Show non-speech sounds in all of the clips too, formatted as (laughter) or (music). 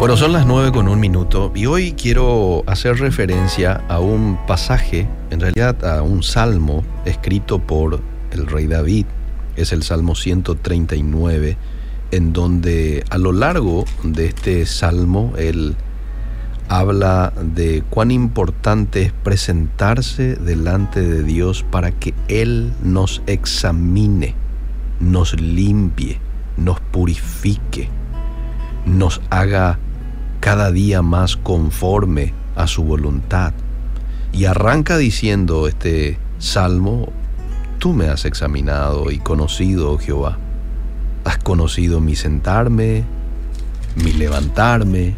Bueno, son las 9 con un minuto y hoy quiero hacer referencia a un pasaje, en realidad a un salmo escrito por el rey David, es el Salmo 139, en donde a lo largo de este salmo él habla de cuán importante es presentarse delante de Dios para que Él nos examine, nos limpie, nos purifique, nos haga cada día más conforme a su voluntad. Y arranca diciendo este salmo, tú me has examinado y conocido, oh Jehová. Has conocido mi sentarme, mi levantarme.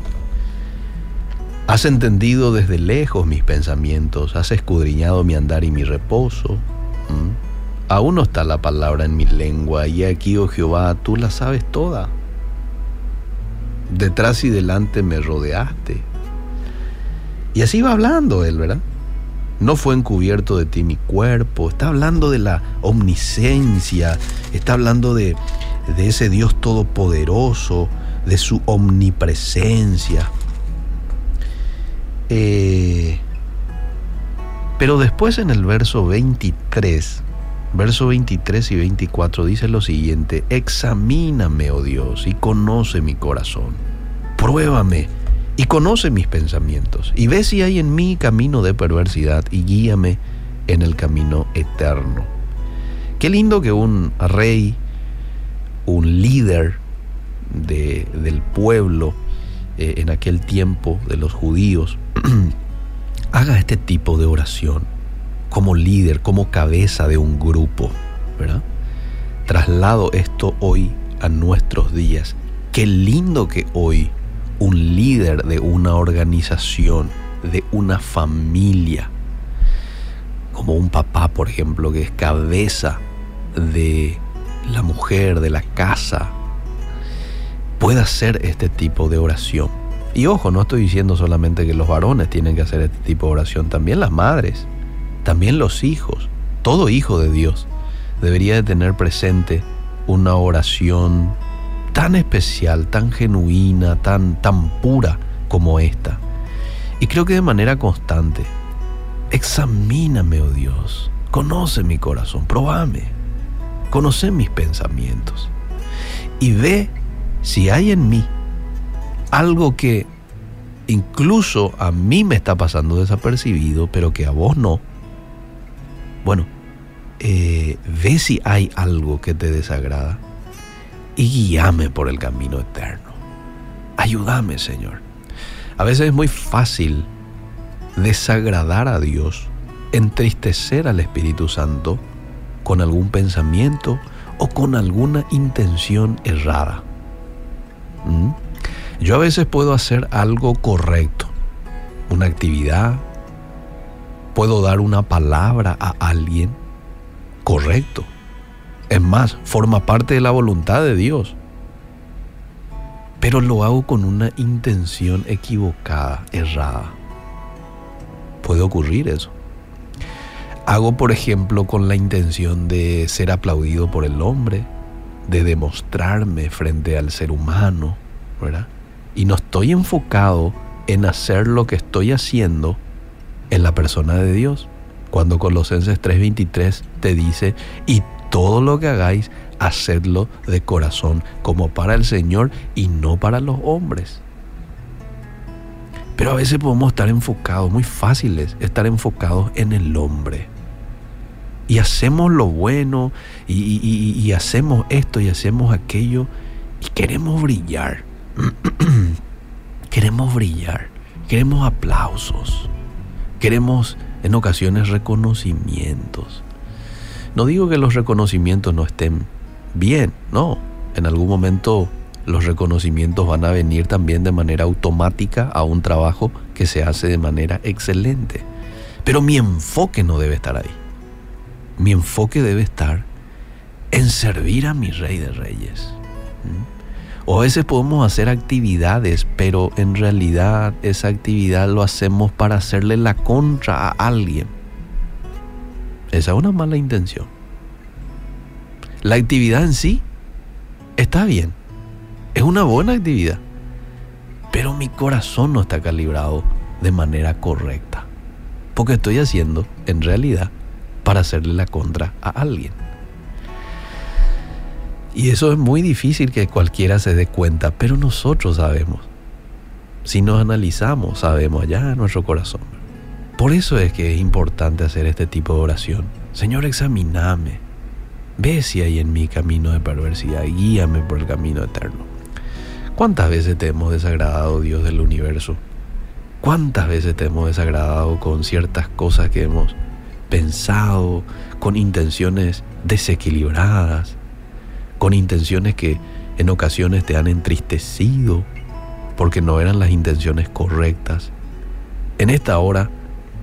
Has entendido desde lejos mis pensamientos, has escudriñado mi andar y mi reposo. ¿Mm? Aún no está la palabra en mi lengua, y aquí, oh Jehová, tú la sabes toda detrás y delante me rodeaste. Y así va hablando él, ¿verdad? No fue encubierto de ti mi cuerpo, está hablando de la omniscencia, está hablando de, de ese Dios todopoderoso, de su omnipresencia. Eh, pero después en el verso 23, verso 23 y 24 dice lo siguiente, examíname, oh Dios, y conoce mi corazón, pruébame y conoce mis pensamientos, y ve si hay en mí camino de perversidad, y guíame en el camino eterno. Qué lindo que un rey, un líder de, del pueblo eh, en aquel tiempo de los judíos, (clears throat) haga este tipo de oración como líder, como cabeza de un grupo, ¿verdad? Traslado esto hoy a nuestros días. Qué lindo que hoy un líder de una organización, de una familia, como un papá, por ejemplo, que es cabeza de la mujer, de la casa, pueda hacer este tipo de oración. Y ojo, no estoy diciendo solamente que los varones tienen que hacer este tipo de oración, también las madres también los hijos, todo hijo de Dios, debería de tener presente una oración tan especial, tan genuina, tan, tan pura como esta. Y creo que de manera constante, examíname, oh Dios, conoce mi corazón, probame, conoce mis pensamientos y ve si hay en mí algo que incluso a mí me está pasando desapercibido, pero que a vos no bueno, eh, ve si hay algo que te desagrada y guíame por el camino eterno. Ayúdame, Señor. A veces es muy fácil desagradar a Dios, entristecer al Espíritu Santo con algún pensamiento o con alguna intención errada. ¿Mm? Yo a veces puedo hacer algo correcto, una actividad, puedo dar una palabra a alguien correcto. Es más, forma parte de la voluntad de Dios. Pero lo hago con una intención equivocada, errada. Puede ocurrir eso. Hago, por ejemplo, con la intención de ser aplaudido por el hombre, de demostrarme frente al ser humano, ¿verdad? Y no estoy enfocado en hacer lo que estoy haciendo en la persona de Dios. Cuando Colosenses 3:23 te dice, y todo lo que hagáis, hacedlo de corazón, como para el Señor y no para los hombres. Pero a veces podemos estar enfocados, muy fáciles, estar enfocados en el hombre. Y hacemos lo bueno, y, y hacemos esto y hacemos aquello, y queremos brillar. (clears throat) queremos brillar, queremos aplausos. Queremos en ocasiones reconocimientos. No digo que los reconocimientos no estén bien, no. En algún momento los reconocimientos van a venir también de manera automática a un trabajo que se hace de manera excelente. Pero mi enfoque no debe estar ahí. Mi enfoque debe estar en servir a mi Rey de Reyes. O a veces podemos hacer actividades, pero en realidad esa actividad lo hacemos para hacerle la contra a alguien. Esa es una mala intención. La actividad en sí está bien. Es una buena actividad. pero mi corazón no está calibrado de manera correcta. Porque estoy haciendo, en realidad, para hacerle la contra a alguien. Y eso es muy difícil que cualquiera se dé cuenta, pero nosotros sabemos. Si nos analizamos, sabemos allá en nuestro corazón. Por eso es que es importante hacer este tipo de oración. Señor, examíname. Ve si hay en mi camino de perversidad, guíame por el camino eterno. ¿Cuántas veces te hemos desagradado, Dios del universo? ¿Cuántas veces te hemos desagradado con ciertas cosas que hemos pensado, con intenciones desequilibradas, con intenciones que en ocasiones te han entristecido porque no eran las intenciones correctas? En esta hora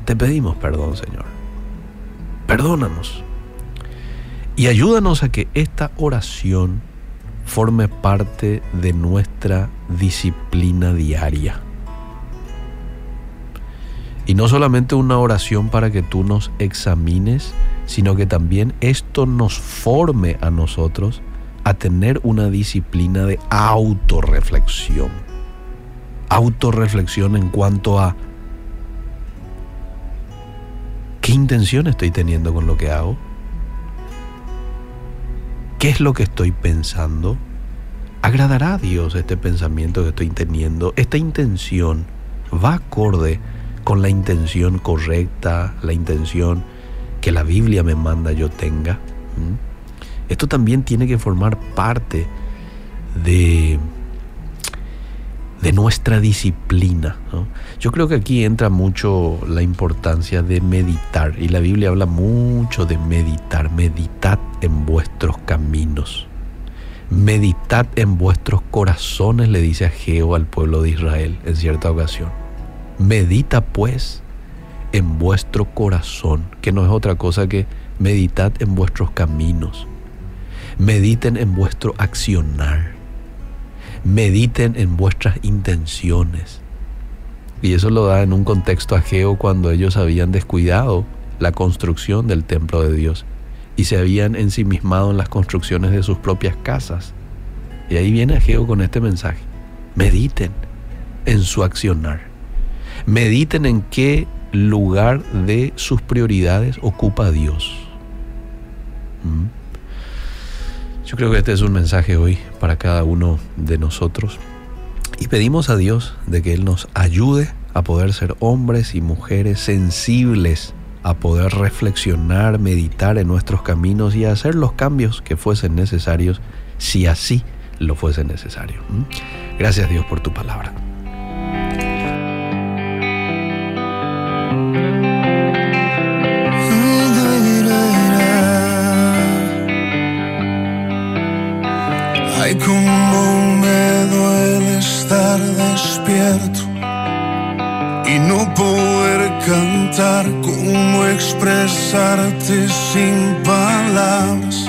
te pedimos perdón, Señor. Perdónanos. Y ayúdanos a que esta oración forme parte de nuestra disciplina diaria. Y no solamente una oración para que tú nos examines, sino que también esto nos forme a nosotros a tener una disciplina de autorreflexión. Autorreflexión en cuanto a qué intención estoy teniendo con lo que hago ¿Qué es lo que estoy pensando? ¿Agradará a Dios este pensamiento que estoy teniendo? ¿Esta intención va acorde con la intención correcta, la intención que la Biblia me manda yo tenga? ¿Mm? Esto también tiene que formar parte de de nuestra disciplina. Yo creo que aquí entra mucho la importancia de meditar y la Biblia habla mucho de meditar. Meditad en vuestros caminos. Meditad en vuestros corazones, le dice a Geo al pueblo de Israel en cierta ocasión. Medita pues en vuestro corazón, que no es otra cosa que meditad en vuestros caminos. Mediten en vuestro accionar mediten en vuestras intenciones. Y eso lo da en un contexto ajeo cuando ellos habían descuidado la construcción del templo de Dios y se habían ensimismado en las construcciones de sus propias casas. Y ahí viene Ageo con este mensaje. Mediten en su accionar. Mediten en qué lugar de sus prioridades ocupa Dios. ¿Mm? Yo creo que este es un mensaje hoy para cada uno de nosotros y pedimos a Dios de que Él nos ayude a poder ser hombres y mujeres sensibles a poder reflexionar, meditar en nuestros caminos y hacer los cambios que fuesen necesarios si así lo fuese necesario. ¿Mm? Gracias Dios por tu palabra. Cómo expresarte sin palabras,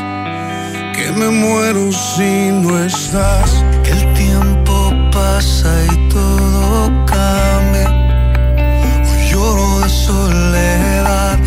que me muero si no estás, que el tiempo pasa y todo cambia, hoy lloro de soledad,